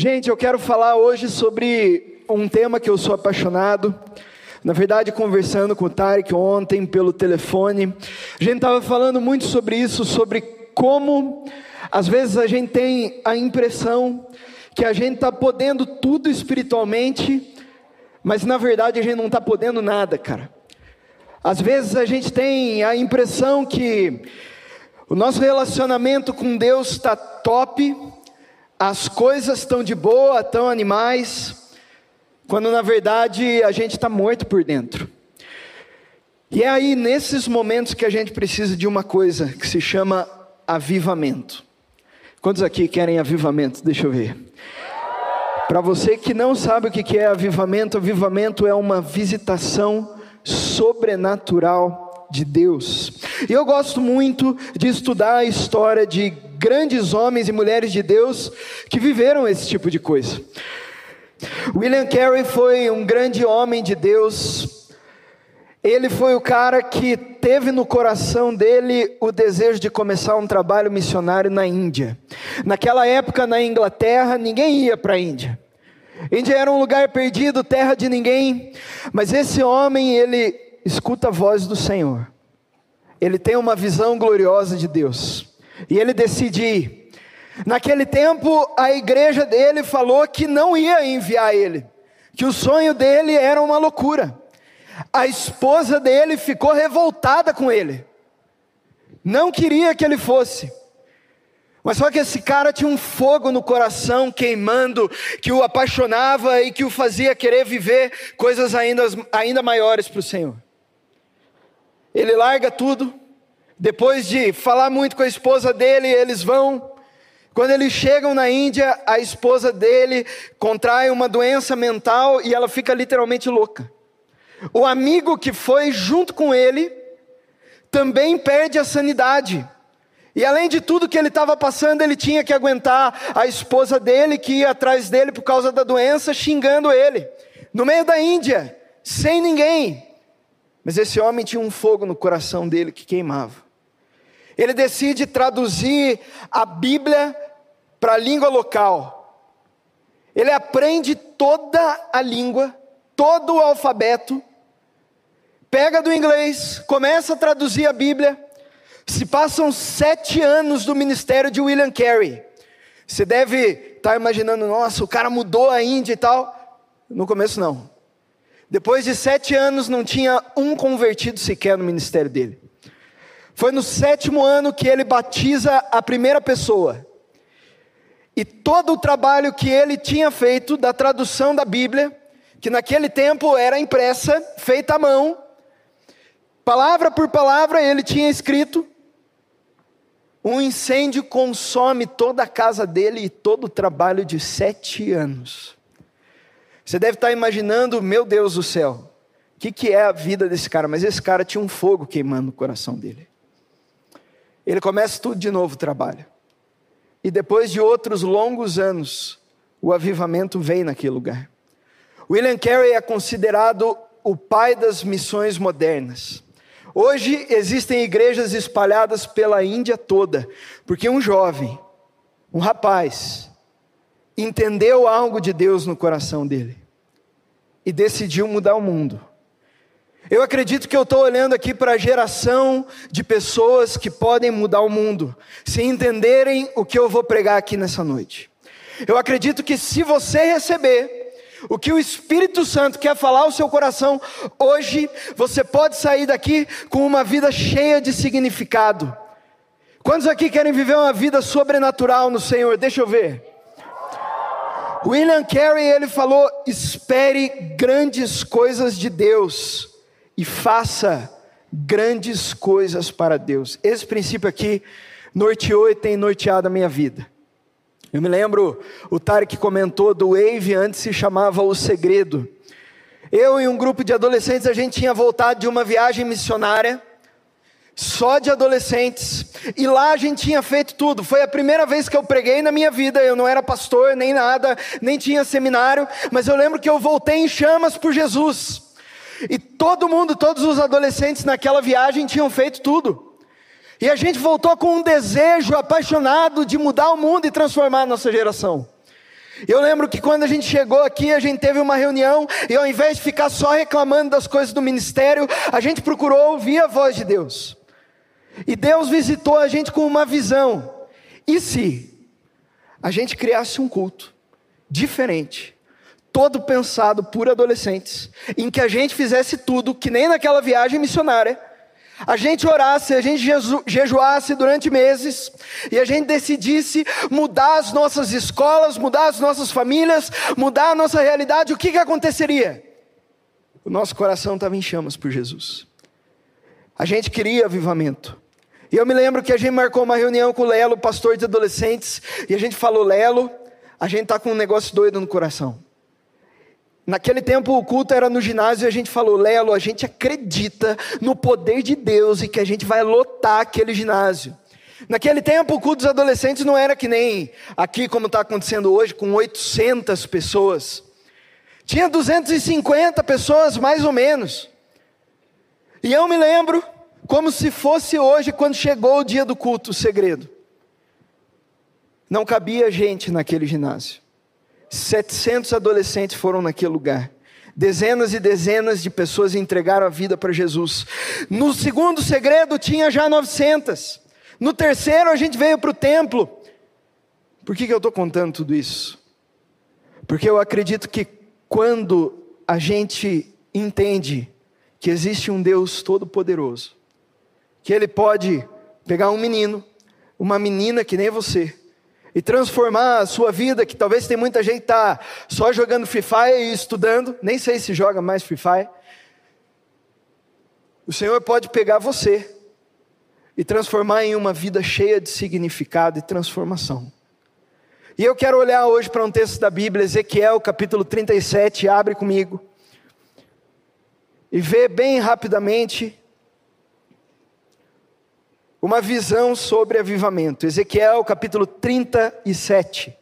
Gente, eu quero falar hoje sobre um tema que eu sou apaixonado. Na verdade, conversando com o Tarek ontem pelo telefone, a gente estava falando muito sobre isso, sobre como às vezes a gente tem a impressão que a gente está podendo tudo espiritualmente, mas na verdade a gente não está podendo nada, cara. Às vezes a gente tem a impressão que o nosso relacionamento com Deus está top, as coisas estão de boa, estão animais, quando na verdade a gente está morto por dentro. E é aí nesses momentos que a gente precisa de uma coisa que se chama avivamento. Quantos aqui querem avivamento? Deixa eu ver. Para você que não sabe o que é avivamento, avivamento é uma visitação sobrenatural de Deus. E eu gosto muito de estudar a história de grandes homens e mulheres de Deus que viveram esse tipo de coisa. William Carey foi um grande homem de Deus. Ele foi o cara que teve no coração dele o desejo de começar um trabalho missionário na Índia. Naquela época, na Inglaterra, ninguém ia para a Índia. Índia era um lugar perdido, terra de ninguém. Mas esse homem, ele escuta a voz do Senhor. Ele tem uma visão gloriosa de Deus. E ele decide ir. Naquele tempo, a igreja dele falou que não ia enviar ele, que o sonho dele era uma loucura. A esposa dele ficou revoltada com ele, não queria que ele fosse. Mas só que esse cara tinha um fogo no coração queimando, que o apaixonava e que o fazia querer viver coisas ainda, ainda maiores para o Senhor. Ele larga tudo, depois de falar muito com a esposa dele, eles vão. Quando eles chegam na Índia, a esposa dele contrai uma doença mental e ela fica literalmente louca. O amigo que foi junto com ele também perde a sanidade. E além de tudo que ele estava passando, ele tinha que aguentar a esposa dele que ia atrás dele por causa da doença, xingando ele. No meio da Índia, sem ninguém. Mas esse homem tinha um fogo no coração dele que queimava ele decide traduzir a Bíblia para a língua local. Ele aprende toda a língua, todo o alfabeto, pega do inglês, começa a traduzir a Bíblia. Se passam sete anos do ministério de William Carey. Você deve estar tá imaginando, nossa, o cara mudou a Índia e tal. No começo, não. Depois de sete anos, não tinha um convertido sequer no ministério dele. Foi no sétimo ano que ele batiza a primeira pessoa. E todo o trabalho que ele tinha feito da tradução da Bíblia, que naquele tempo era impressa, feita à mão, palavra por palavra ele tinha escrito. Um incêndio consome toda a casa dele e todo o trabalho de sete anos. Você deve estar imaginando, meu Deus do céu, o que, que é a vida desse cara? Mas esse cara tinha um fogo queimando no coração dele. Ele começa tudo de novo o trabalho. E depois de outros longos anos, o avivamento vem naquele lugar. William Carey é considerado o pai das missões modernas. Hoje existem igrejas espalhadas pela Índia toda, porque um jovem, um rapaz, entendeu algo de Deus no coração dele e decidiu mudar o mundo. Eu acredito que eu estou olhando aqui para a geração de pessoas que podem mudar o mundo, se entenderem o que eu vou pregar aqui nessa noite. Eu acredito que se você receber o que o Espírito Santo quer falar ao seu coração, hoje você pode sair daqui com uma vida cheia de significado. Quantos aqui querem viver uma vida sobrenatural no Senhor? Deixa eu ver. William Carey ele falou: espere grandes coisas de Deus e faça grandes coisas para Deus. Esse princípio aqui norteou e tem norteado a minha vida. Eu me lembro, o Tarek comentou do Wave, antes se chamava O Segredo. Eu e um grupo de adolescentes, a gente tinha voltado de uma viagem missionária, só de adolescentes, e lá a gente tinha feito tudo. Foi a primeira vez que eu preguei na minha vida, eu não era pastor, nem nada, nem tinha seminário, mas eu lembro que eu voltei em chamas por Jesus. E todo mundo, todos os adolescentes naquela viagem tinham feito tudo. E a gente voltou com um desejo apaixonado de mudar o mundo e transformar a nossa geração. Eu lembro que quando a gente chegou aqui, a gente teve uma reunião e ao invés de ficar só reclamando das coisas do ministério, a gente procurou ouvir a voz de Deus. E Deus visitou a gente com uma visão. E se a gente criasse um culto diferente, todo pensado por adolescentes, em que a gente fizesse tudo que nem naquela viagem missionária, a gente orasse, a gente jejuasse durante meses e a gente decidisse mudar as nossas escolas, mudar as nossas famílias, mudar a nossa realidade, o que, que aconteceria? O nosso coração estava em chamas por Jesus. A gente queria avivamento. E eu me lembro que a gente marcou uma reunião com o Lelo, pastor de adolescentes, e a gente falou: Lelo, a gente está com um negócio doido no coração. Naquele tempo o culto era no ginásio e a gente falou, Lelo, a gente acredita no poder de Deus e que a gente vai lotar aquele ginásio. Naquele tempo o culto dos adolescentes não era que nem aqui como está acontecendo hoje, com 800 pessoas. Tinha 250 pessoas mais ou menos. E eu me lembro, como se fosse hoje, quando chegou o dia do culto, o segredo. Não cabia gente naquele ginásio. 700 adolescentes foram naquele lugar. Dezenas e dezenas de pessoas entregaram a vida para Jesus. No segundo segredo tinha já 900. No terceiro a gente veio para o templo. Por que, que eu estou contando tudo isso? Porque eu acredito que quando a gente entende que existe um Deus todo-poderoso, que Ele pode pegar um menino, uma menina que nem você, e transformar a sua vida, que talvez tem muita gente está só jogando Free Fire e estudando, nem sei se joga mais Free Fire. O Senhor pode pegar você e transformar em uma vida cheia de significado e transformação. E eu quero olhar hoje para um texto da Bíblia, Ezequiel capítulo 37, abre comigo. E ver bem rapidamente uma visão sobre avivamento. Ezequiel capítulo 37.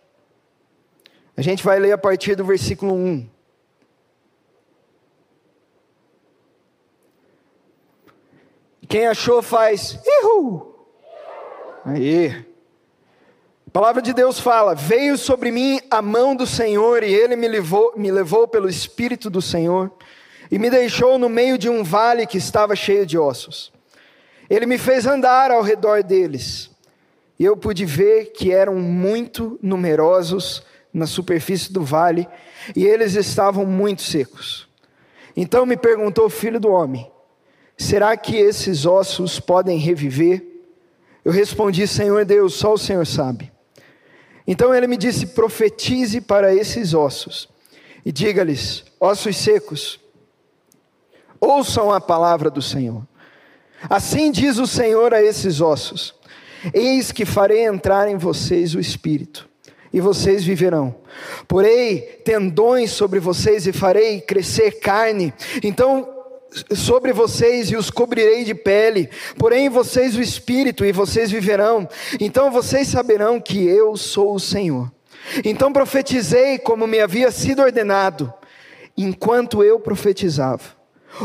A gente vai ler a partir do versículo 1. Quem achou faz. Ihu! Aí. A palavra de Deus fala: Veio sobre mim a mão do Senhor, e ele me levou, me levou pelo Espírito do Senhor, e me deixou no meio de um vale que estava cheio de ossos. Ele me fez andar ao redor deles, e eu pude ver que eram muito numerosos na superfície do vale, e eles estavam muito secos. Então me perguntou, filho do homem, será que esses ossos podem reviver? Eu respondi, Senhor Deus, só o Senhor sabe. Então ele me disse: profetize para esses ossos, e diga-lhes, ossos secos, ouçam a palavra do Senhor. Assim diz o Senhor a esses ossos: Eis que farei entrar em vocês o espírito, e vocês viverão. Porei tendões sobre vocês e farei crescer carne. Então sobre vocês e os cobrirei de pele, porém vocês o espírito e vocês viverão. Então vocês saberão que eu sou o Senhor. Então profetizei como me havia sido ordenado, enquanto eu profetizava.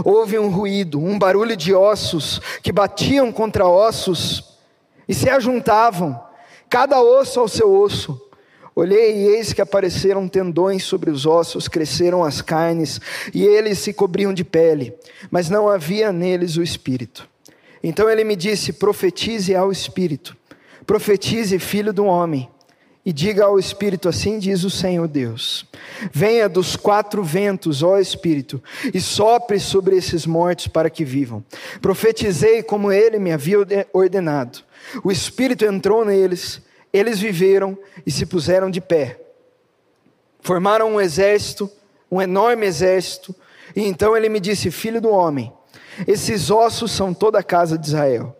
Houve um ruído, um barulho de ossos que batiam contra ossos e se ajuntavam, cada osso ao seu osso. Olhei e eis que apareceram tendões sobre os ossos, cresceram as carnes, e eles se cobriam de pele, mas não havia neles o espírito. Então ele me disse: profetize ao espírito, profetize, filho do homem e diga ao Espírito: Assim diz o Senhor Deus: Venha dos quatro ventos, ó Espírito, e sopre sobre esses mortos para que vivam. Profetizei como ele me havia ordenado. O Espírito entrou neles, eles viveram e se puseram de pé. Formaram um exército, um enorme exército, e então ele me disse: Filho do homem, esses ossos são toda a casa de Israel.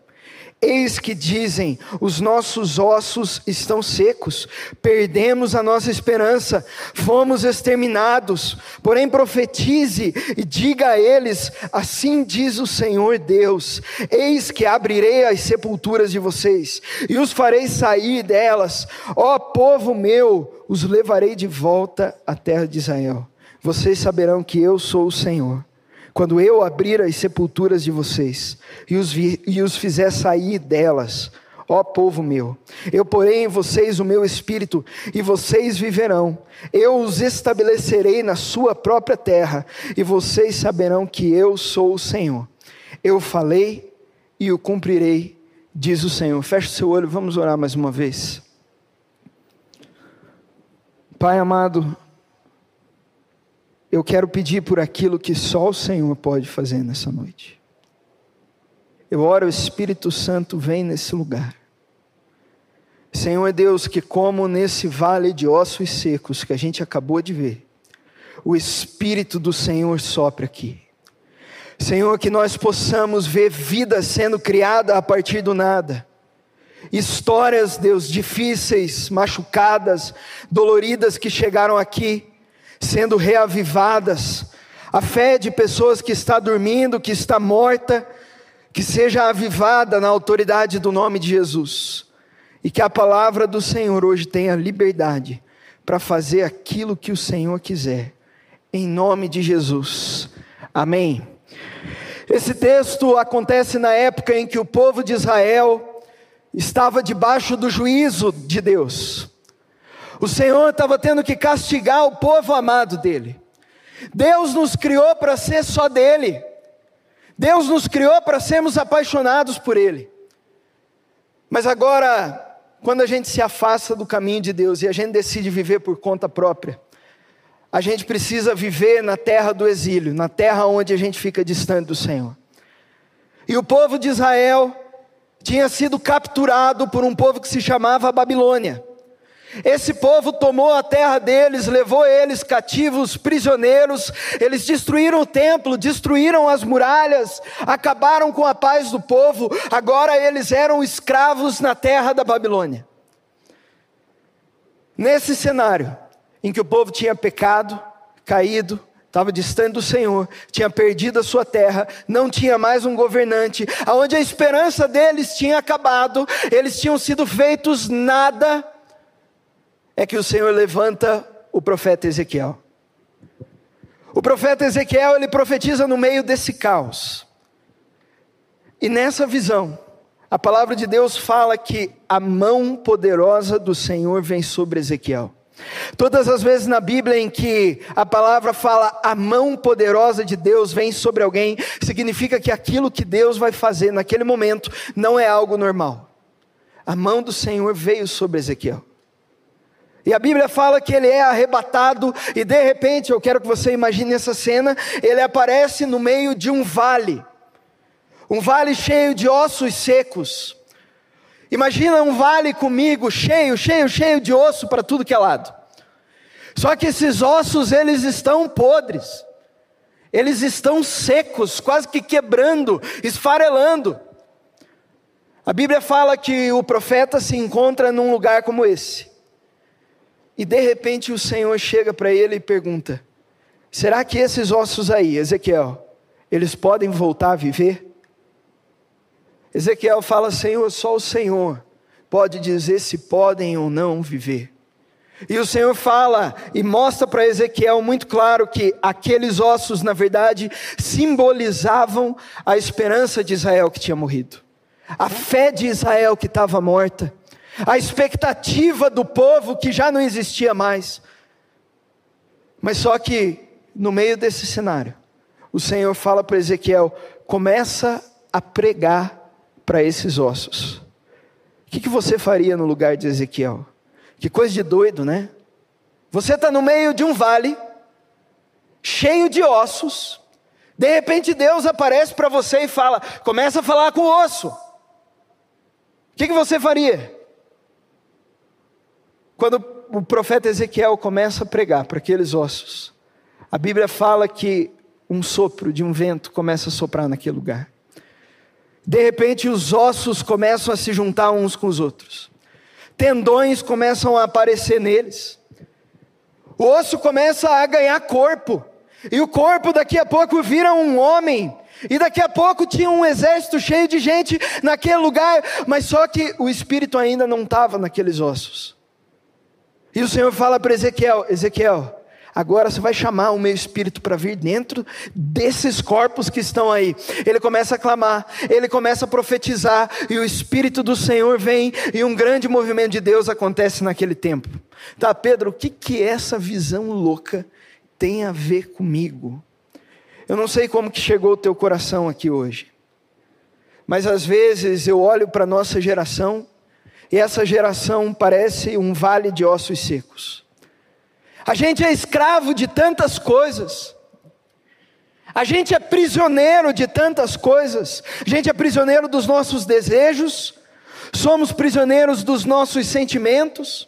Eis que dizem: os nossos ossos estão secos, perdemos a nossa esperança, fomos exterminados. Porém, profetize e diga a eles: assim diz o Senhor Deus: Eis que abrirei as sepulturas de vocês e os farei sair delas. Ó povo meu, os levarei de volta à terra de Israel. Vocês saberão que eu sou o Senhor quando eu abrir as sepulturas de vocês e os, vi, e os fizer sair delas, ó povo meu. Eu porei em vocês o meu espírito, e vocês viverão. Eu os estabelecerei na sua própria terra, e vocês saberão que eu sou o Senhor. Eu falei e o cumprirei, diz o Senhor. Feche seu olho, vamos orar mais uma vez. Pai amado, eu quero pedir por aquilo que só o Senhor pode fazer nessa noite. Eu oro, o Espírito Santo vem nesse lugar. Senhor é Deus, que como nesse vale de ossos secos que a gente acabou de ver, o Espírito do Senhor sopra aqui. Senhor, que nós possamos ver vida sendo criada a partir do nada. Histórias, Deus, difíceis, machucadas, doloridas que chegaram aqui, sendo reavivadas. A fé de pessoas que está dormindo, que está morta, que seja avivada na autoridade do nome de Jesus. E que a palavra do Senhor hoje tenha liberdade para fazer aquilo que o Senhor quiser. Em nome de Jesus. Amém. Esse texto acontece na época em que o povo de Israel estava debaixo do juízo de Deus. O Senhor estava tendo que castigar o povo amado dele. Deus nos criou para ser só dele. Deus nos criou para sermos apaixonados por Ele. Mas agora, quando a gente se afasta do caminho de Deus e a gente decide viver por conta própria, a gente precisa viver na terra do exílio, na terra onde a gente fica distante do Senhor. E o povo de Israel tinha sido capturado por um povo que se chamava Babilônia. Esse povo tomou a terra deles, levou eles cativos, prisioneiros, eles destruíram o templo, destruíram as muralhas, acabaram com a paz do povo, agora eles eram escravos na terra da Babilônia. Nesse cenário, em que o povo tinha pecado, caído, estava distante do Senhor, tinha perdido a sua terra, não tinha mais um governante, aonde a esperança deles tinha acabado, eles tinham sido feitos nada é que o Senhor levanta o profeta Ezequiel. O profeta Ezequiel, ele profetiza no meio desse caos. E nessa visão, a palavra de Deus fala que a mão poderosa do Senhor vem sobre Ezequiel. Todas as vezes na Bíblia em que a palavra fala a mão poderosa de Deus vem sobre alguém, significa que aquilo que Deus vai fazer naquele momento não é algo normal. A mão do Senhor veio sobre Ezequiel. E a Bíblia fala que ele é arrebatado, e de repente, eu quero que você imagine essa cena: ele aparece no meio de um vale, um vale cheio de ossos secos. Imagina um vale comigo, cheio, cheio, cheio de osso para tudo que é lado. Só que esses ossos, eles estão podres, eles estão secos, quase que quebrando, esfarelando. A Bíblia fala que o profeta se encontra num lugar como esse. E de repente o Senhor chega para ele e pergunta: Será que esses ossos aí, Ezequiel, eles podem voltar a viver? Ezequiel fala: Senhor, só o Senhor pode dizer se podem ou não viver. E o Senhor fala e mostra para Ezequiel muito claro que aqueles ossos, na verdade, simbolizavam a esperança de Israel que tinha morrido, a fé de Israel que estava morta a expectativa do povo que já não existia mais. Mas só que, no meio desse cenário, o Senhor fala para Ezequiel: começa a pregar para esses ossos. O que, que você faria no lugar de Ezequiel? Que coisa de doido, né? Você está no meio de um vale, cheio de ossos, de repente Deus aparece para você e fala: começa a falar com o osso. O que, que você faria? Quando o profeta Ezequiel começa a pregar para aqueles ossos, a Bíblia fala que um sopro de um vento começa a soprar naquele lugar. De repente, os ossos começam a se juntar uns com os outros, tendões começam a aparecer neles, o osso começa a ganhar corpo, e o corpo daqui a pouco vira um homem, e daqui a pouco tinha um exército cheio de gente naquele lugar, mas só que o espírito ainda não estava naqueles ossos. E o Senhor fala para Ezequiel: Ezequiel, Agora você vai chamar o meu espírito para vir dentro desses corpos que estão aí. Ele começa a clamar, ele começa a profetizar, e o espírito do Senhor vem, e um grande movimento de Deus acontece naquele tempo. Tá, Pedro, o que, que essa visão louca tem a ver comigo? Eu não sei como que chegou o teu coração aqui hoje, mas às vezes eu olho para a nossa geração, e essa geração parece um vale de ossos secos. A gente é escravo de tantas coisas. A gente é prisioneiro de tantas coisas. A gente é prisioneiro dos nossos desejos. Somos prisioneiros dos nossos sentimentos.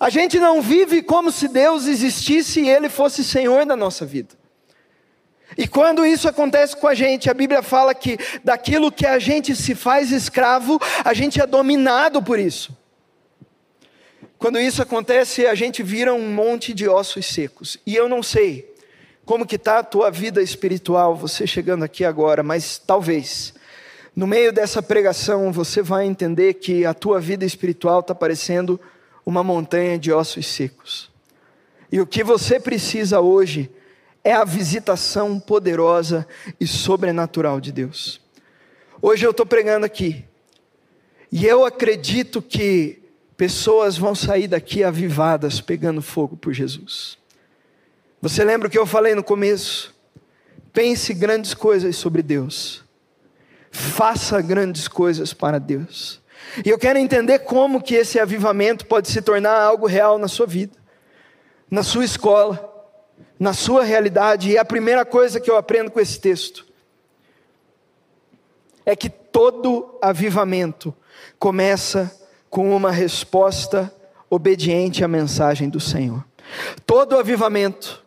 A gente não vive como se Deus existisse e Ele fosse Senhor da nossa vida. E quando isso acontece com a gente, a Bíblia fala que daquilo que a gente se faz escravo, a gente é dominado por isso. Quando isso acontece, a gente vira um monte de ossos secos. E eu não sei como que está a tua vida espiritual, você chegando aqui agora, mas talvez no meio dessa pregação você vai entender que a tua vida espiritual está parecendo uma montanha de ossos secos. E o que você precisa hoje é a visitação poderosa e sobrenatural de Deus. Hoje eu estou pregando aqui, e eu acredito que pessoas vão sair daqui avivadas, pegando fogo por Jesus. Você lembra o que eu falei no começo? Pense grandes coisas sobre Deus. Faça grandes coisas para Deus. E eu quero entender como que esse avivamento pode se tornar algo real na sua vida, na sua escola, na sua realidade. E a primeira coisa que eu aprendo com esse texto é que todo avivamento começa com uma resposta obediente à mensagem do Senhor. Todo avivamento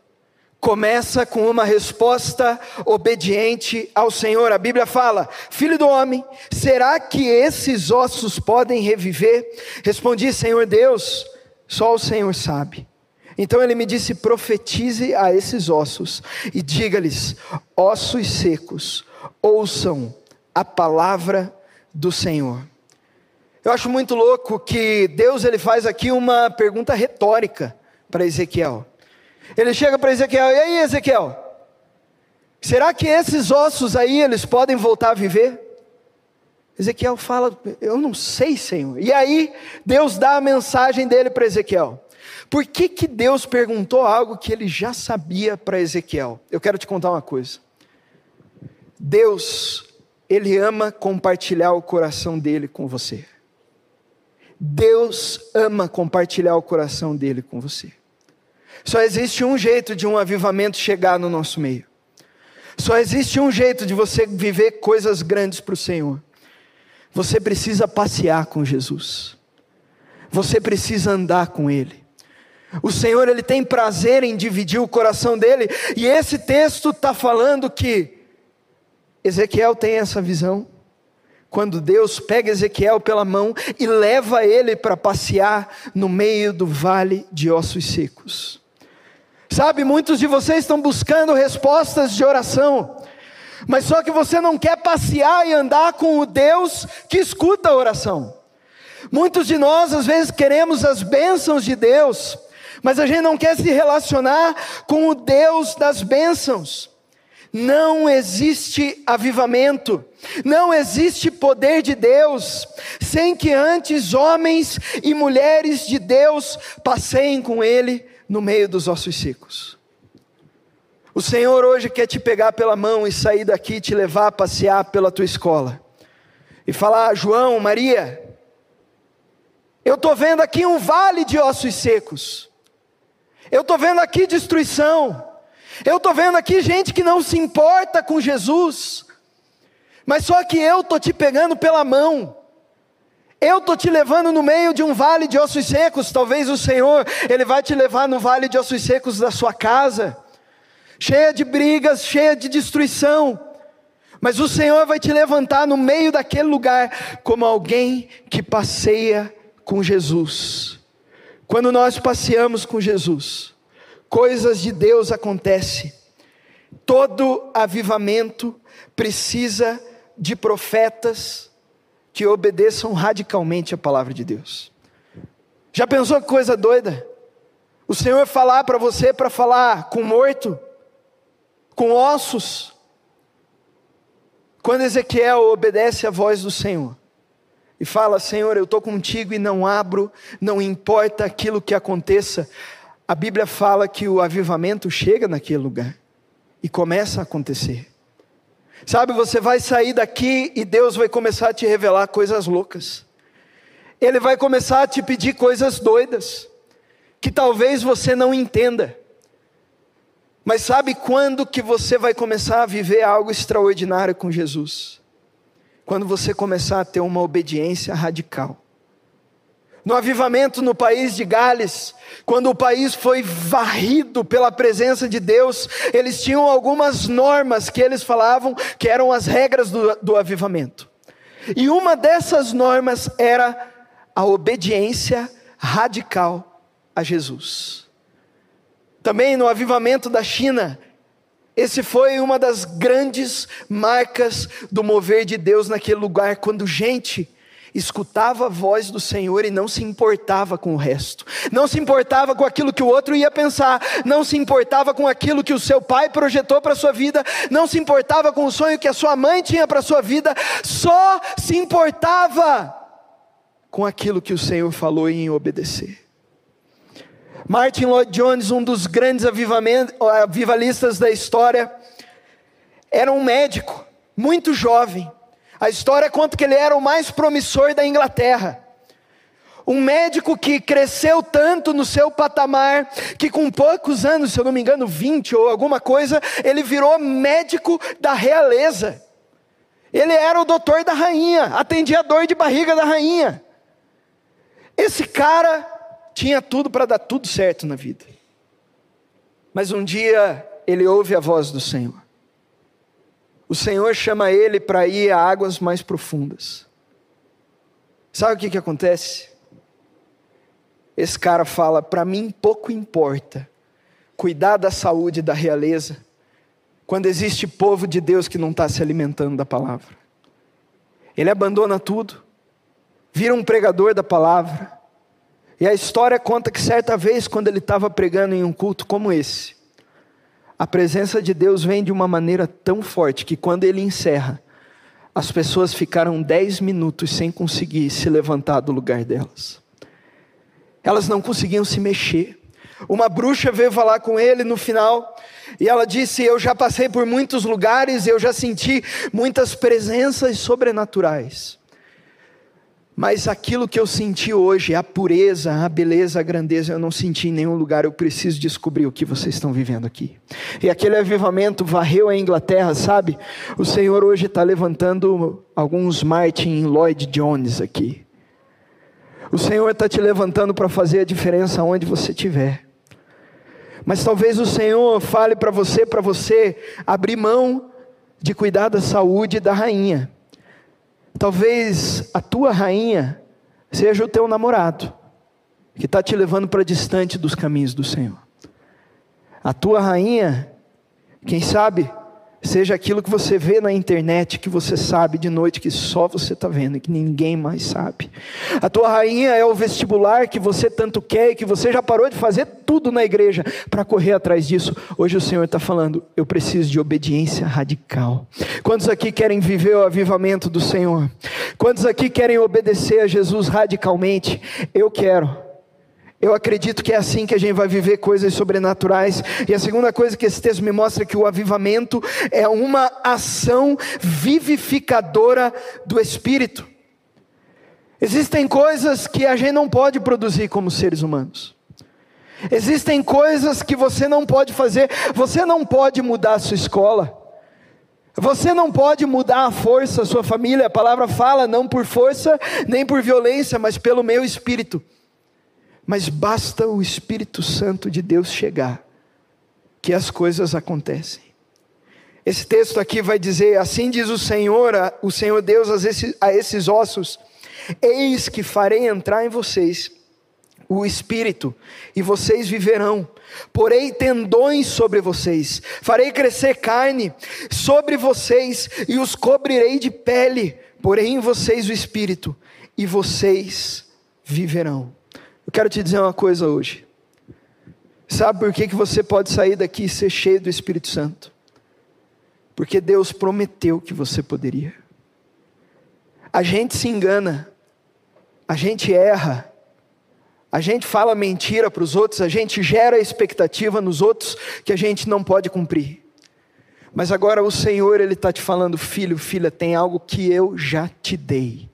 começa com uma resposta obediente ao Senhor. A Bíblia fala: Filho do homem, será que esses ossos podem reviver? Respondi: Senhor Deus, só o Senhor sabe. Então ele me disse: profetize a esses ossos e diga-lhes: ossos secos, ouçam a palavra do Senhor. Eu acho muito louco que Deus ele faz aqui uma pergunta retórica para Ezequiel. Ele chega para Ezequiel, e aí Ezequiel, será que esses ossos aí eles podem voltar a viver? Ezequiel fala, eu não sei, Senhor. E aí Deus dá a mensagem dele para Ezequiel. Por que, que Deus perguntou algo que ele já sabia para Ezequiel? Eu quero te contar uma coisa. Deus, ele ama compartilhar o coração dele com você. Deus ama compartilhar o coração dele com você. Só existe um jeito de um avivamento chegar no nosso meio. Só existe um jeito de você viver coisas grandes para o Senhor. Você precisa passear com Jesus. Você precisa andar com Ele. O Senhor ele tem prazer em dividir o coração dele. E esse texto está falando que Ezequiel tem essa visão quando Deus pega Ezequiel pela mão e leva ele para passear no meio do vale de ossos secos. Sabe, muitos de vocês estão buscando respostas de oração, mas só que você não quer passear e andar com o Deus que escuta a oração. Muitos de nós às vezes queremos as bênçãos de Deus, mas a gente não quer se relacionar com o Deus das bênçãos. Não existe avivamento, não existe poder de Deus, sem que antes homens e mulheres de Deus passeiem com Ele no meio dos ossos secos. O Senhor hoje quer te pegar pela mão e sair daqui te levar a passear pela tua escola. E falar, João, Maria, eu estou vendo aqui um vale de ossos secos. Eu estou vendo aqui destruição. Eu estou vendo aqui gente que não se importa com Jesus, mas só que eu estou te pegando pela mão, eu estou te levando no meio de um vale de ossos secos, talvez o Senhor, Ele vai te levar no vale de ossos secos da sua casa, cheia de brigas, cheia de destruição, mas o Senhor vai te levantar no meio daquele lugar, como alguém que passeia com Jesus. Quando nós passeamos com Jesus, coisas de Deus acontecem. Todo avivamento precisa de profetas que obedeçam radicalmente a palavra de Deus. Já pensou que coisa doida? O Senhor falar para você para falar com morto, com ossos. Quando Ezequiel obedece à voz do Senhor e fala: Senhor, eu estou contigo e não abro, não importa aquilo que aconteça, a Bíblia fala que o avivamento chega naquele lugar e começa a acontecer. Sabe, você vai sair daqui e Deus vai começar a te revelar coisas loucas. Ele vai começar a te pedir coisas doidas, que talvez você não entenda. Mas sabe quando que você vai começar a viver algo extraordinário com Jesus? Quando você começar a ter uma obediência radical no avivamento no país de Gales, quando o país foi varrido pela presença de Deus, eles tinham algumas normas que eles falavam que eram as regras do, do avivamento. E uma dessas normas era a obediência radical a Jesus. Também no avivamento da China, esse foi uma das grandes marcas do mover de Deus naquele lugar, quando gente escutava a voz do Senhor e não se importava com o resto, não se importava com aquilo que o outro ia pensar, não se importava com aquilo que o seu pai projetou para a sua vida, não se importava com o sonho que a sua mãe tinha para a sua vida, só se importava com aquilo que o Senhor falou em obedecer. Martin Lloyd Jones, um dos grandes avivalistas da história, era um médico, muito jovem, a história conta que ele era o mais promissor da Inglaterra. Um médico que cresceu tanto no seu patamar, que com poucos anos, se eu não me engano, 20 ou alguma coisa, ele virou médico da realeza. Ele era o doutor da rainha, atendia a dor de barriga da rainha. Esse cara tinha tudo para dar tudo certo na vida. Mas um dia ele ouve a voz do Senhor o Senhor chama ele para ir a águas mais profundas. Sabe o que, que acontece? Esse cara fala: para mim pouco importa cuidar da saúde da realeza, quando existe povo de Deus que não está se alimentando da palavra. Ele abandona tudo, vira um pregador da palavra. E a história conta que certa vez, quando ele estava pregando em um culto como esse, a presença de Deus vem de uma maneira tão forte que quando ele encerra, as pessoas ficaram dez minutos sem conseguir se levantar do lugar delas. Elas não conseguiam se mexer. Uma bruxa veio falar com ele no final e ela disse: Eu já passei por muitos lugares, eu já senti muitas presenças sobrenaturais. Mas aquilo que eu senti hoje, a pureza, a beleza, a grandeza, eu não senti em nenhum lugar. Eu preciso descobrir o que vocês estão vivendo aqui. E aquele avivamento varreu a Inglaterra, sabe? O Senhor hoje está levantando alguns Martin Lloyd Jones aqui. O Senhor está te levantando para fazer a diferença onde você estiver. Mas talvez o Senhor fale para você, para você abrir mão de cuidar da saúde da rainha Talvez a tua rainha seja o teu namorado, que está te levando para distante dos caminhos do Senhor. A tua rainha, quem sabe, seja aquilo que você vê na internet, que você sabe de noite, que só você está vendo e que ninguém mais sabe. A tua rainha é o vestibular que você tanto quer e que você já parou de fazer tudo na igreja para correr atrás disso. Hoje o Senhor está falando, eu preciso de obediência radical. Quantos aqui querem viver o avivamento do Senhor? Quantos aqui querem obedecer a Jesus radicalmente? Eu quero. Eu acredito que é assim que a gente vai viver coisas sobrenaturais. E a segunda coisa que esse texto me mostra é que o avivamento é uma ação vivificadora do Espírito. Existem coisas que a gente não pode produzir como seres humanos. Existem coisas que você não pode fazer. Você não pode mudar a sua escola. Você não pode mudar a força, a sua família. A palavra fala não por força nem por violência, mas pelo meu espírito. Mas basta o Espírito Santo de Deus chegar, que as coisas acontecem. Esse texto aqui vai dizer: Assim diz o Senhor, o Senhor Deus a esses, a esses ossos: Eis que farei entrar em vocês o espírito, e vocês viverão. Porei tendões sobre vocês, farei crescer carne sobre vocês, e os cobrirei de pele. Porei em vocês o espírito, e vocês viverão. Eu quero te dizer uma coisa hoje. Sabe por que, que você pode sair daqui e ser cheio do Espírito Santo? Porque Deus prometeu que você poderia. A gente se engana, a gente erra, a gente fala mentira para os outros, a gente gera expectativa nos outros que a gente não pode cumprir. Mas agora o Senhor, Ele está te falando, filho, filha, tem algo que eu já te dei,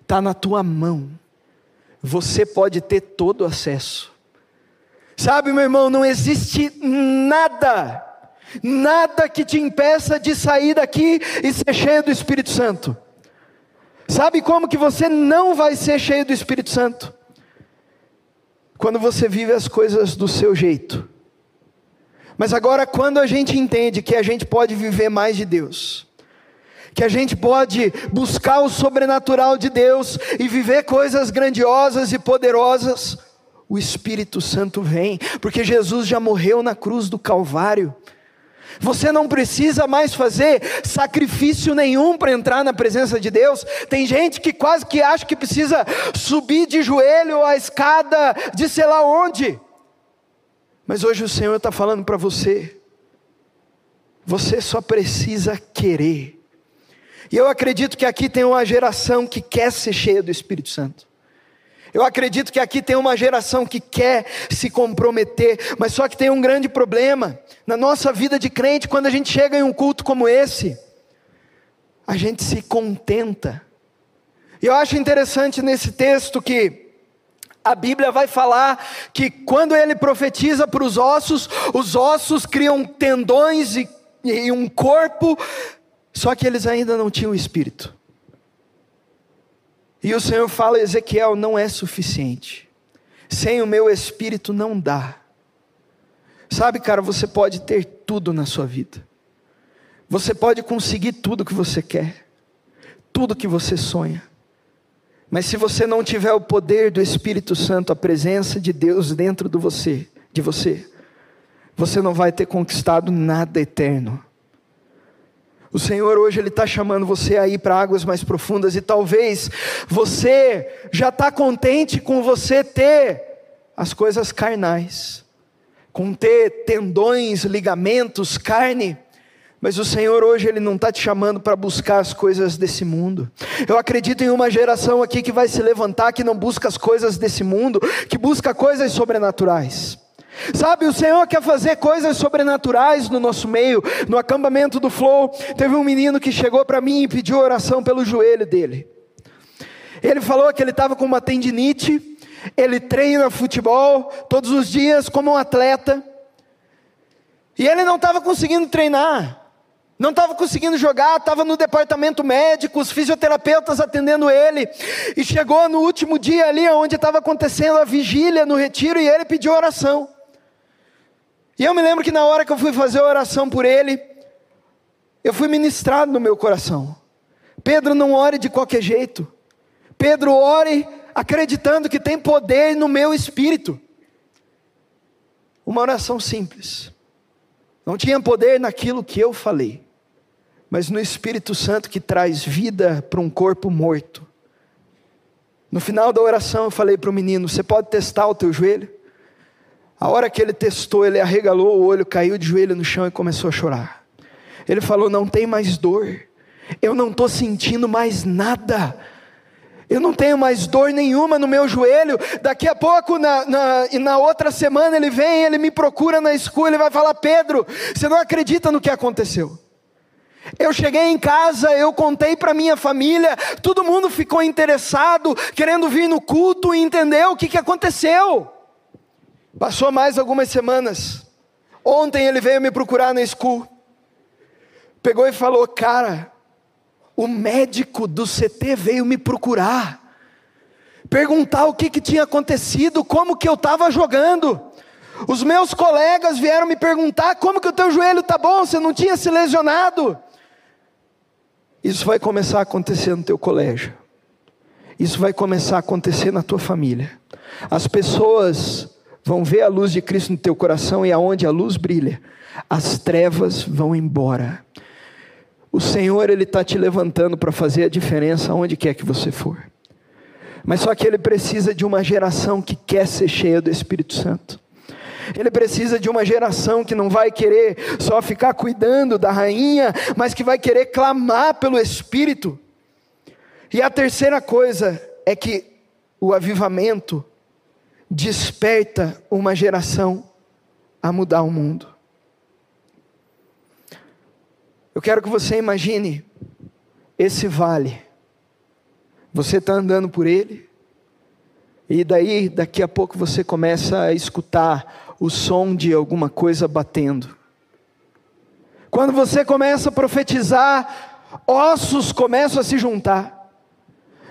está na tua mão, você pode ter todo acesso. Sabe, meu irmão, não existe nada, nada que te impeça de sair daqui e ser cheio do Espírito Santo. Sabe como que você não vai ser cheio do Espírito Santo? Quando você vive as coisas do seu jeito. Mas agora, quando a gente entende que a gente pode viver mais de Deus, que a gente pode buscar o sobrenatural de Deus e viver coisas grandiosas e poderosas, o Espírito Santo vem, porque Jesus já morreu na cruz do Calvário. Você não precisa mais fazer sacrifício nenhum para entrar na presença de Deus. Tem gente que quase que acha que precisa subir de joelho a escada de sei lá onde. Mas hoje o Senhor está falando para você, você só precisa querer. E eu acredito que aqui tem uma geração que quer ser cheia do Espírito Santo. Eu acredito que aqui tem uma geração que quer se comprometer, mas só que tem um grande problema. Na nossa vida de crente, quando a gente chega em um culto como esse, a gente se contenta. E eu acho interessante nesse texto que a Bíblia vai falar que quando ele profetiza para os ossos, os ossos criam tendões e, e um corpo, só que eles ainda não tinham espírito. E o Senhor fala, Ezequiel, não é suficiente. Sem o meu espírito não dá. Sabe, cara, você pode ter tudo na sua vida. Você pode conseguir tudo que você quer. Tudo que você sonha. Mas se você não tiver o poder do Espírito Santo, a presença de Deus dentro de você, de você, você não vai ter conquistado nada eterno. O Senhor hoje ele está chamando você a ir para águas mais profundas e talvez você já está contente com você ter as coisas carnais, com ter tendões, ligamentos, carne. Mas o Senhor hoje Ele não está te chamando para buscar as coisas desse mundo. Eu acredito em uma geração aqui que vai se levantar, que não busca as coisas desse mundo, que busca coisas sobrenaturais. Sabe, o Senhor quer fazer coisas sobrenaturais no nosso meio. No acampamento do Flow, teve um menino que chegou para mim e pediu oração pelo joelho dele. Ele falou que ele estava com uma tendinite, ele treina futebol todos os dias como um atleta, e ele não estava conseguindo treinar não estava conseguindo jogar, estava no departamento médico, os fisioterapeutas atendendo ele, e chegou no último dia ali onde estava acontecendo a vigília no retiro e ele pediu oração. E eu me lembro que na hora que eu fui fazer a oração por ele, eu fui ministrado no meu coração. Pedro, não ore de qualquer jeito. Pedro, ore acreditando que tem poder no meu espírito. Uma oração simples. Não tinha poder naquilo que eu falei mas no Espírito Santo que traz vida para um corpo morto. No final da oração eu falei para o menino: Você pode testar o teu joelho? A hora que ele testou, ele arregalou o olho, caiu de joelho no chão e começou a chorar. Ele falou: Não tem mais dor, eu não estou sentindo mais nada. Eu não tenho mais dor nenhuma no meu joelho. Daqui a pouco, na, na, e na outra semana, ele vem, ele me procura na escola, ele vai falar: Pedro, você não acredita no que aconteceu. Eu cheguei em casa, eu contei para minha família, todo mundo ficou interessado, querendo vir no culto e entender o que, que aconteceu. Passou mais algumas semanas. Ontem ele veio me procurar na school. Pegou e falou: Cara, o médico do CT veio me procurar, perguntar o que, que tinha acontecido, como que eu estava jogando. Os meus colegas vieram me perguntar como que o teu joelho está bom, você não tinha se lesionado. Isso vai começar a acontecer no teu colégio. Isso vai começar a acontecer na tua família. As pessoas vão ver a luz de Cristo no teu coração e aonde a luz brilha, as trevas vão embora. O Senhor ele está te levantando para fazer a diferença aonde quer que você for. Mas só que ele precisa de uma geração que quer ser cheia do Espírito Santo. Ele precisa de uma geração que não vai querer só ficar cuidando da rainha, mas que vai querer clamar pelo Espírito. E a terceira coisa é que o avivamento desperta uma geração a mudar o mundo. Eu quero que você imagine esse vale. Você está andando por ele, e daí, daqui a pouco, você começa a escutar o som de alguma coisa batendo. Quando você começa a profetizar, ossos começam a se juntar,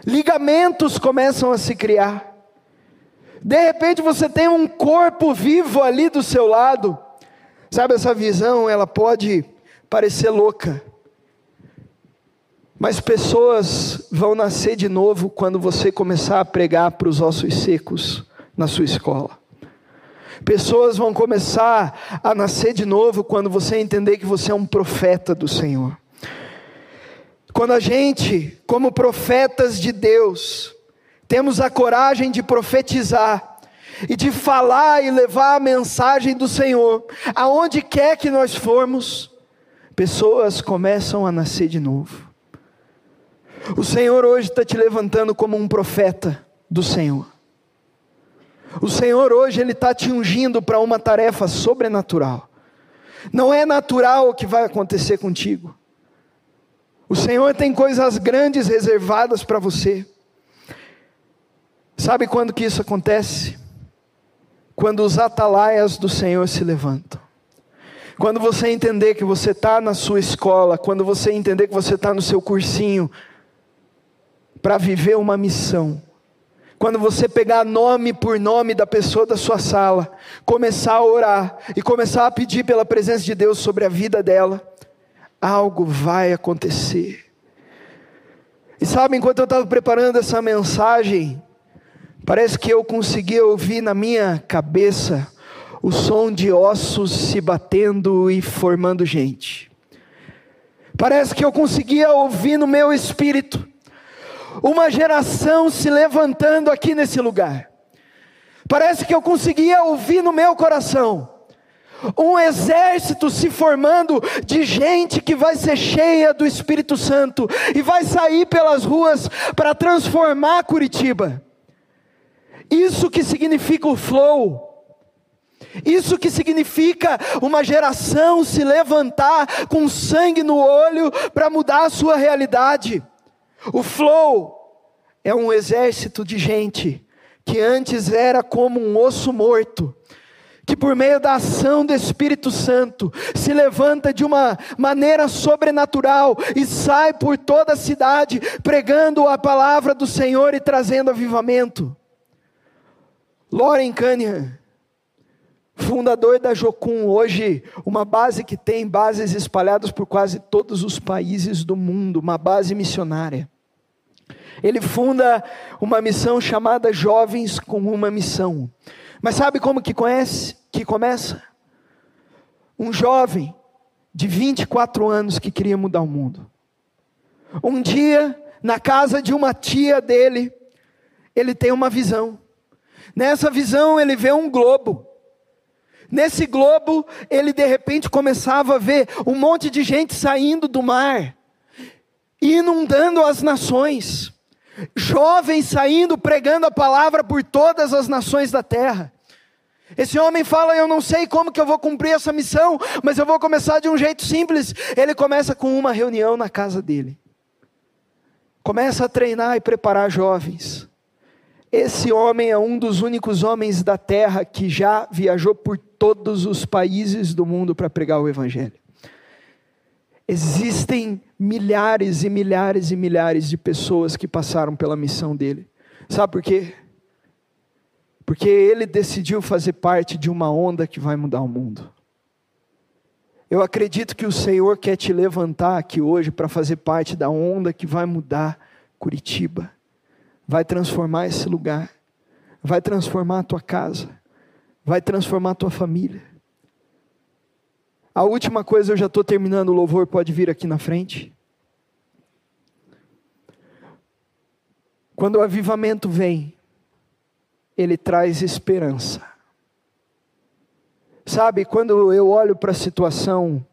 ligamentos começam a se criar. De repente você tem um corpo vivo ali do seu lado. Sabe, essa visão, ela pode parecer louca. Mas pessoas vão nascer de novo quando você começar a pregar para os ossos secos na sua escola. Pessoas vão começar a nascer de novo quando você entender que você é um profeta do Senhor. Quando a gente, como profetas de Deus, temos a coragem de profetizar e de falar e levar a mensagem do Senhor, aonde quer que nós formos, pessoas começam a nascer de novo. O Senhor hoje está te levantando como um profeta do Senhor. O Senhor hoje ele está te ungindo para uma tarefa sobrenatural. Não é natural o que vai acontecer contigo. O Senhor tem coisas grandes reservadas para você. Sabe quando que isso acontece? Quando os atalaias do Senhor se levantam. Quando você entender que você está na sua escola, quando você entender que você está no seu cursinho, para viver uma missão. Quando você pegar nome por nome da pessoa da sua sala, começar a orar e começar a pedir pela presença de Deus sobre a vida dela, algo vai acontecer. E sabe, enquanto eu estava preparando essa mensagem, Parece que eu conseguia ouvir na minha cabeça o som de ossos se batendo e formando gente. Parece que eu conseguia ouvir no meu espírito uma geração se levantando aqui nesse lugar. Parece que eu conseguia ouvir no meu coração um exército se formando de gente que vai ser cheia do Espírito Santo e vai sair pelas ruas para transformar Curitiba. Isso que significa o flow. Isso que significa uma geração se levantar com sangue no olho para mudar a sua realidade. O flow é um exército de gente que antes era como um osso morto, que por meio da ação do Espírito Santo se levanta de uma maneira sobrenatural e sai por toda a cidade pregando a palavra do Senhor e trazendo avivamento. Loren Cunningham, fundador da Jocum, hoje uma base que tem bases espalhadas por quase todos os países do mundo, uma base missionária. Ele funda uma missão chamada Jovens com uma Missão. Mas sabe como que conhece, que começa? Um jovem de 24 anos que queria mudar o mundo. Um dia, na casa de uma tia dele, ele tem uma visão. Nessa visão, ele vê um globo. Nesse globo, ele de repente começava a ver um monte de gente saindo do mar, inundando as nações. Jovens saindo pregando a palavra por todas as nações da terra. Esse homem fala: Eu não sei como que eu vou cumprir essa missão, mas eu vou começar de um jeito simples. Ele começa com uma reunião na casa dele. Começa a treinar e preparar jovens. Esse homem é um dos únicos homens da terra que já viajou por todos os países do mundo para pregar o Evangelho. Existem milhares e milhares e milhares de pessoas que passaram pela missão dele. Sabe por quê? Porque ele decidiu fazer parte de uma onda que vai mudar o mundo. Eu acredito que o Senhor quer te levantar aqui hoje para fazer parte da onda que vai mudar Curitiba vai transformar esse lugar, vai transformar a tua casa, vai transformar a tua família. A última coisa, eu já estou terminando o louvor, pode vir aqui na frente. Quando o avivamento vem, ele traz esperança. Sabe, quando eu olho para a situação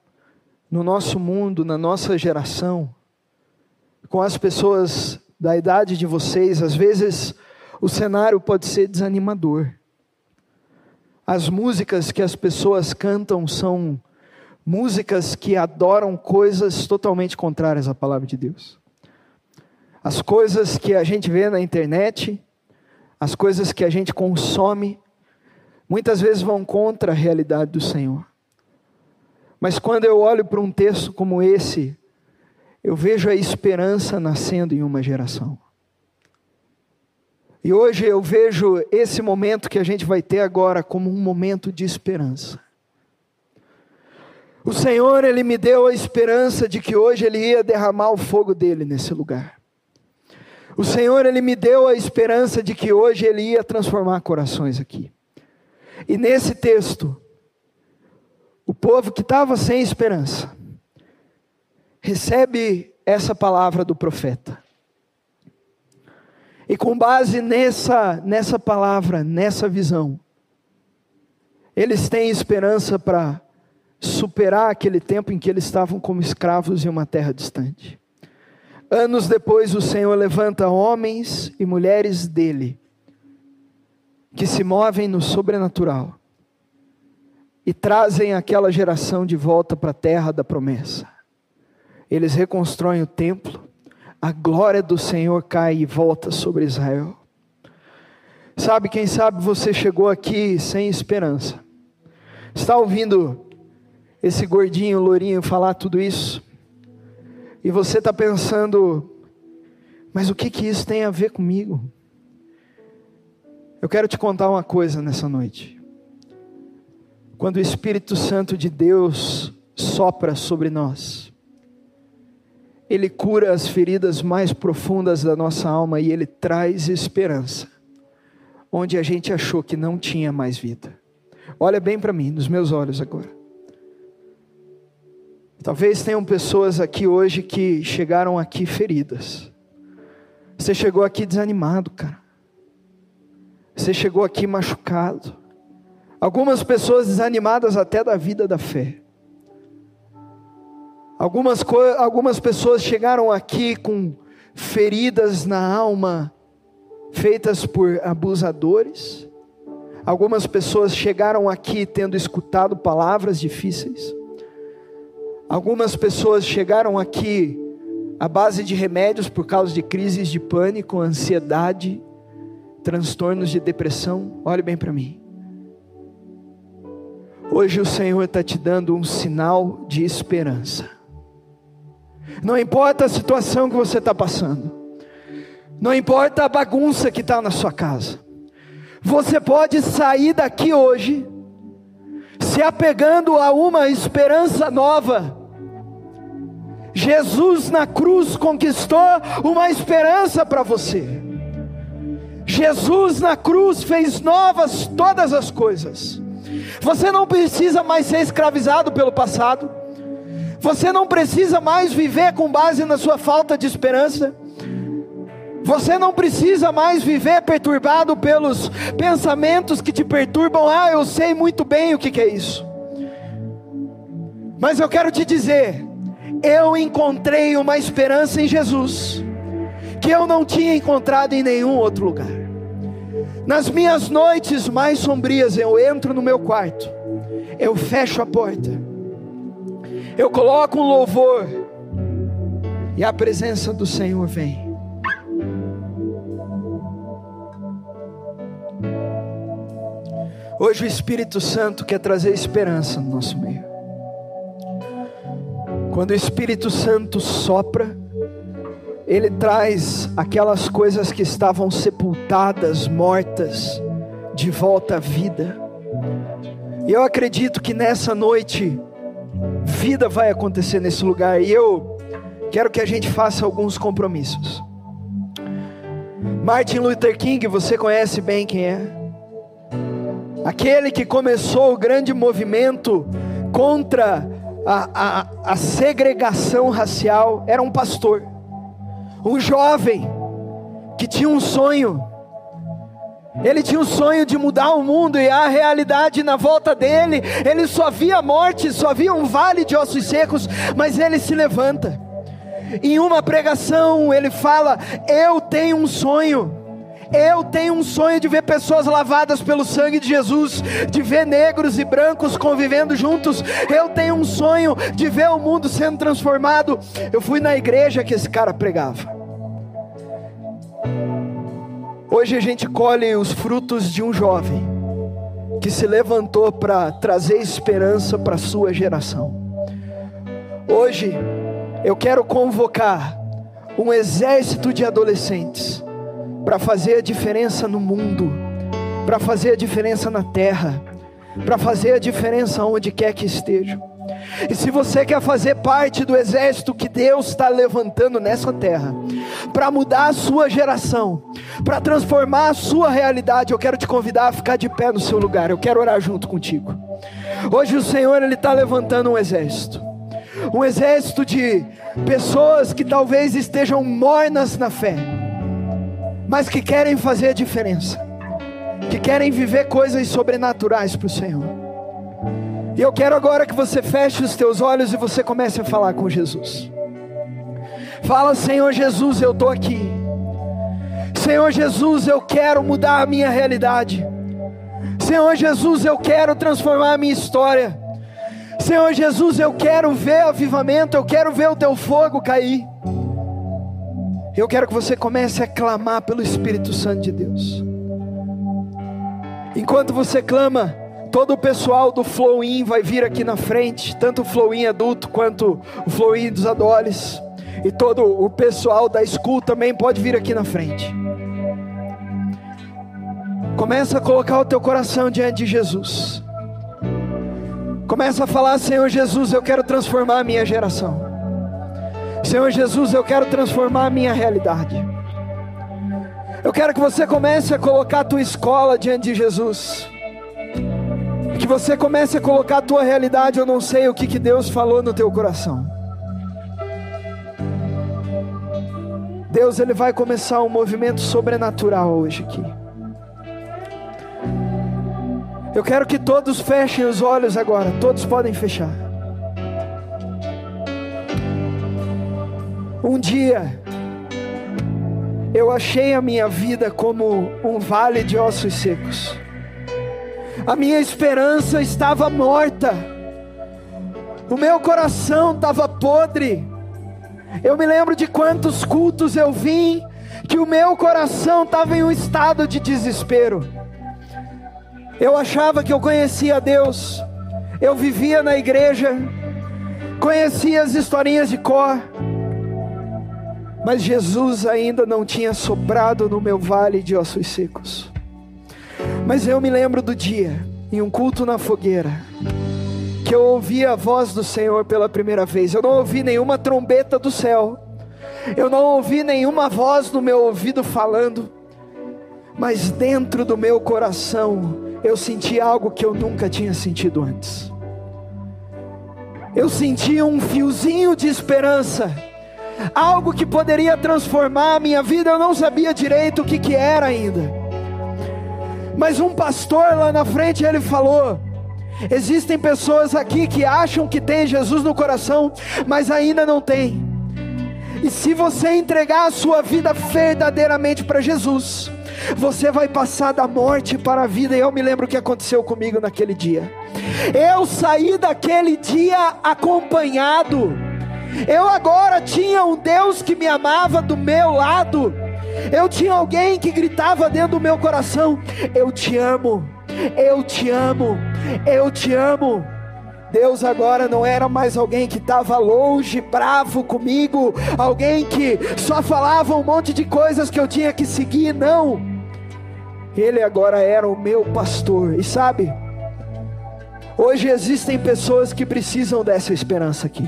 no nosso mundo, na nossa geração, com as pessoas da idade de vocês, às vezes o cenário pode ser desanimador. As músicas que as pessoas cantam são músicas que adoram coisas totalmente contrárias à palavra de Deus. As coisas que a gente vê na internet, as coisas que a gente consome, muitas vezes vão contra a realidade do Senhor. Mas quando eu olho para um texto como esse, eu vejo a esperança nascendo em uma geração. E hoje eu vejo esse momento que a gente vai ter agora como um momento de esperança. O Senhor, Ele me deu a esperança de que hoje Ele ia derramar o fogo dele nesse lugar. O Senhor, Ele me deu a esperança de que hoje Ele ia transformar corações aqui. E nesse texto, o povo que estava sem esperança, recebe essa palavra do profeta. E com base nessa, nessa palavra, nessa visão, eles têm esperança para superar aquele tempo em que eles estavam como escravos em uma terra distante. Anos depois, o Senhor levanta homens e mulheres dele, que se movem no sobrenatural e trazem aquela geração de volta para a terra da promessa. Eles reconstroem o templo, a glória do Senhor cai e volta sobre Israel. Sabe, quem sabe você chegou aqui sem esperança, está ouvindo esse gordinho, lourinho falar tudo isso, e você está pensando, mas o que, que isso tem a ver comigo? Eu quero te contar uma coisa nessa noite. Quando o Espírito Santo de Deus sopra sobre nós, Ele cura as feridas mais profundas da nossa alma e Ele traz esperança, onde a gente achou que não tinha mais vida. Olha bem para mim, nos meus olhos agora. Talvez tenham pessoas aqui hoje que chegaram aqui feridas. Você chegou aqui desanimado, cara. Você chegou aqui machucado. Algumas pessoas desanimadas até da vida da fé. Algumas, algumas pessoas chegaram aqui com feridas na alma, feitas por abusadores. Algumas pessoas chegaram aqui tendo escutado palavras difíceis. Algumas pessoas chegaram aqui à base de remédios por causa de crises de pânico, ansiedade, transtornos de depressão. Olhe bem para mim. Hoje o Senhor está te dando um sinal de esperança. Não importa a situação que você está passando, não importa a bagunça que está na sua casa, você pode sair daqui hoje se apegando a uma esperança nova. Jesus na cruz conquistou uma esperança para você. Jesus na cruz fez novas todas as coisas. Você não precisa mais ser escravizado pelo passado. Você não precisa mais viver com base na sua falta de esperança. Você não precisa mais viver perturbado pelos pensamentos que te perturbam. Ah, eu sei muito bem o que, é isso. Mas eu quero te dizer: eu encontrei uma esperança em Jesus, que eu não tinha encontrado em nenhum outro lugar. Nas minhas noites mais sombrias, eu entro no meu quarto, eu fecho a porta, eu coloco um louvor, e a presença do Senhor vem. Hoje o Espírito Santo quer trazer esperança no nosso meio. Quando o Espírito Santo sopra, ele traz aquelas coisas que estavam sepultadas, mortas, de volta à vida. E eu acredito que nessa noite, vida vai acontecer nesse lugar. E eu quero que a gente faça alguns compromissos. Martin Luther King, você conhece bem quem é? Aquele que começou o grande movimento contra a, a, a segregação racial, era um pastor um jovem que tinha um sonho Ele tinha o sonho de mudar o mundo e a realidade na volta dele. Ele só via morte, só via um vale de ossos secos, mas ele se levanta. Em uma pregação, ele fala: Eu tenho um sonho. Eu tenho um sonho de ver pessoas lavadas pelo sangue de Jesus, de ver negros e brancos convivendo juntos. Eu tenho um sonho de ver o mundo sendo transformado. Eu fui na igreja que esse cara pregava. Hoje a gente colhe os frutos de um jovem que se levantou para trazer esperança para a sua geração. Hoje eu quero convocar um exército de adolescentes para fazer a diferença no mundo, para fazer a diferença na terra, para fazer a diferença onde quer que estejam. E se você quer fazer parte do exército que Deus está levantando nessa terra, para mudar a sua geração, para transformar a sua realidade, eu quero te convidar a ficar de pé no seu lugar. Eu quero orar junto contigo. Hoje o Senhor ele está levantando um exército, um exército de pessoas que talvez estejam mornas na fé, mas que querem fazer a diferença, que querem viver coisas sobrenaturais para o Senhor. E eu quero agora que você feche os teus olhos e você comece a falar com Jesus. Fala, Senhor Jesus, eu estou aqui. Senhor Jesus, eu quero mudar a minha realidade. Senhor Jesus, eu quero transformar a minha história. Senhor Jesus, eu quero ver avivamento, eu quero ver o teu fogo cair. Eu quero que você comece a clamar pelo Espírito Santo de Deus. Enquanto você clama, Todo o pessoal do Flow In vai vir aqui na frente, tanto o Flow In adulto quanto o Flow In dos adoles. E todo o pessoal da school também pode vir aqui na frente. Começa a colocar o teu coração diante de Jesus. Começa a falar, Senhor Jesus, eu quero transformar a minha geração. Senhor Jesus, eu quero transformar a minha realidade. Eu quero que você comece a colocar a tua escola diante de Jesus que você comece a colocar a tua realidade, eu não sei o que, que Deus falou no teu coração. Deus ele vai começar um movimento sobrenatural hoje aqui. Eu quero que todos fechem os olhos agora, todos podem fechar. Um dia eu achei a minha vida como um vale de ossos secos a minha esperança estava morta, o meu coração estava podre. Eu me lembro de quantos cultos eu vim, que o meu coração estava em um estado de desespero. Eu achava que eu conhecia Deus, eu vivia na igreja, conhecia as historinhas de cor, mas Jesus ainda não tinha soprado no meu vale de ossos secos. Mas eu me lembro do dia, em um culto na fogueira, que eu ouvi a voz do Senhor pela primeira vez. Eu não ouvi nenhuma trombeta do céu, eu não ouvi nenhuma voz no meu ouvido falando, mas dentro do meu coração eu senti algo que eu nunca tinha sentido antes. Eu senti um fiozinho de esperança, algo que poderia transformar a minha vida. Eu não sabia direito o que, que era ainda mas um pastor lá na frente ele falou: existem pessoas aqui que acham que tem Jesus no coração, mas ainda não tem. E se você entregar a sua vida verdadeiramente para Jesus, você vai passar da morte para a vida. E eu me lembro o que aconteceu comigo naquele dia. Eu saí daquele dia acompanhado. Eu agora tinha um Deus que me amava do meu lado. Eu tinha alguém que gritava dentro do meu coração: Eu te amo, eu te amo, eu te amo. Deus agora não era mais alguém que estava longe, bravo comigo, alguém que só falava um monte de coisas que eu tinha que seguir, não. Ele agora era o meu pastor, e sabe, hoje existem pessoas que precisam dessa esperança aqui.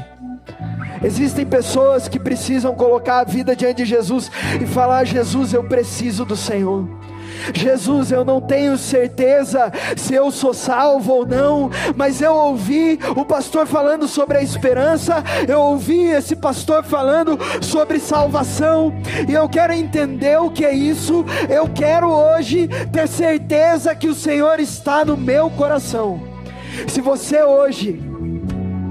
Existem pessoas que precisam colocar a vida diante de Jesus e falar: Jesus, eu preciso do Senhor. Jesus, eu não tenho certeza se eu sou salvo ou não, mas eu ouvi o pastor falando sobre a esperança, eu ouvi esse pastor falando sobre salvação, e eu quero entender o que é isso. Eu quero hoje ter certeza que o Senhor está no meu coração. Se você hoje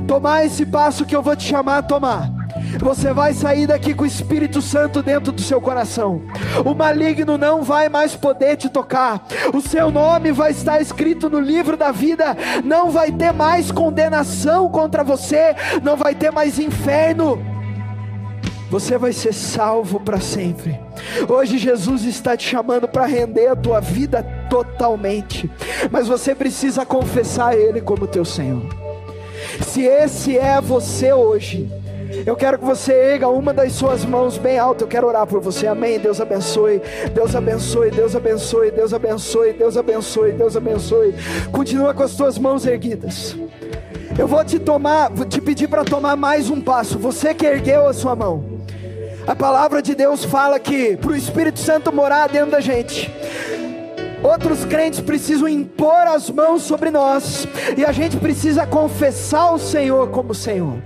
tomar esse passo que eu vou te chamar a tomar, você vai sair daqui com o Espírito Santo dentro do seu coração. O maligno não vai mais poder te tocar. O seu nome vai estar escrito no livro da vida. Não vai ter mais condenação contra você. Não vai ter mais inferno. Você vai ser salvo para sempre. Hoje Jesus está te chamando para render a tua vida totalmente. Mas você precisa confessar Ele como teu Senhor. Se esse é você hoje, eu quero que você erga uma das suas mãos bem alto. Eu quero orar por você. Amém. Deus abençoe. Deus abençoe. Deus abençoe. Deus abençoe. Deus abençoe. Deus abençoe. Continua com as tuas mãos erguidas. Eu vou te tomar, vou te pedir para tomar mais um passo. Você que ergueu a sua mão. A palavra de Deus fala que para o Espírito Santo morar dentro da gente, Outros crentes precisam impor as mãos sobre nós, e a gente precisa confessar o Senhor como Senhor.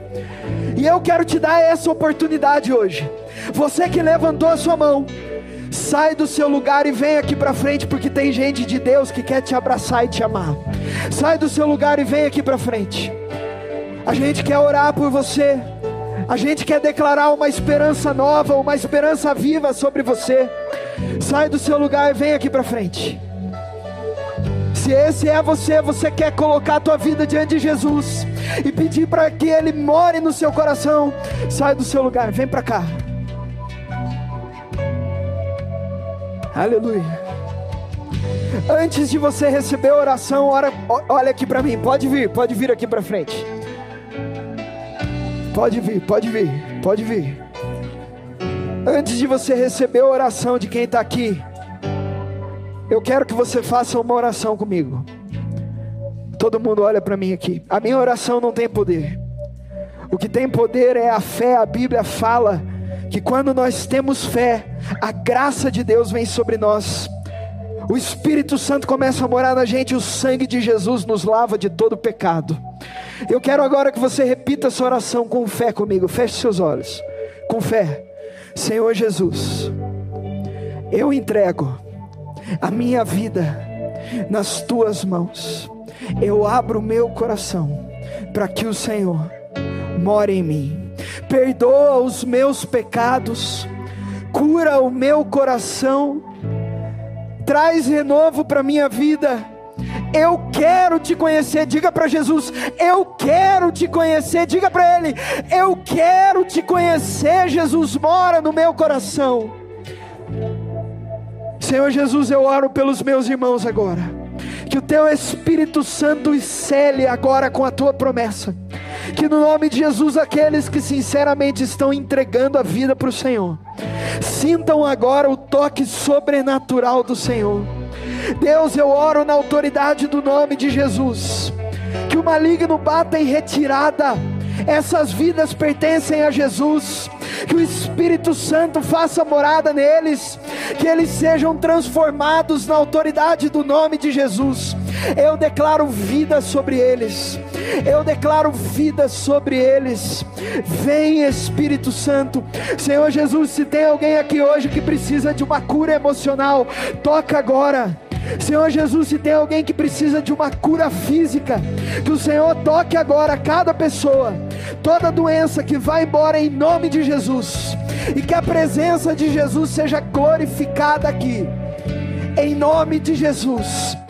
E eu quero te dar essa oportunidade hoje. Você que levantou a sua mão, sai do seu lugar e vem aqui para frente, porque tem gente de Deus que quer te abraçar e te amar. Sai do seu lugar e vem aqui para frente. A gente quer orar por você. A gente quer declarar uma esperança nova, uma esperança viva sobre você. Sai do seu lugar e vem aqui para frente. Se esse é você, você quer colocar a tua vida diante de Jesus e pedir para que Ele more no seu coração, sai do seu lugar, vem para cá. Aleluia. Antes de você receber a oração, ora, olha aqui para mim. Pode vir, pode vir aqui para frente. Pode vir, pode vir, pode vir. Antes de você receber a oração de quem está aqui, eu quero que você faça uma oração comigo. Todo mundo olha para mim aqui. A minha oração não tem poder. O que tem poder é a fé. A Bíblia fala que quando nós temos fé, a graça de Deus vem sobre nós. O Espírito Santo começa a morar na gente, o sangue de Jesus nos lava de todo pecado. Eu quero agora que você repita essa oração com fé comigo. Feche seus olhos. Com fé. Senhor Jesus, eu entrego a minha vida nas tuas mãos. Eu abro o meu coração para que o Senhor more em mim. Perdoa os meus pecados, cura o meu coração, traz renovo para minha vida. Eu quero te conhecer. Diga para Jesus: Eu quero te conhecer. Diga para Ele: Eu quero te conhecer. Jesus mora no meu coração. Senhor Jesus, eu oro pelos meus irmãos agora. Que o teu Espírito Santo os cele agora com a tua promessa. Que no nome de Jesus, aqueles que sinceramente estão entregando a vida para o Senhor, sintam agora o toque sobrenatural do Senhor. Deus, eu oro na autoridade do nome de Jesus. Que o maligno bata em retirada essas vidas pertencem a Jesus. Que o Espírito Santo faça morada neles, que eles sejam transformados na autoridade do nome de Jesus. Eu declaro vida sobre eles. Eu declaro vida sobre eles. Vem Espírito Santo. Senhor Jesus, se tem alguém aqui hoje que precisa de uma cura emocional, toca agora. Senhor Jesus, se tem alguém que precisa de uma cura física, que o Senhor toque agora cada pessoa, toda doença que vai embora em nome de Jesus, e que a presença de Jesus seja glorificada aqui, em nome de Jesus.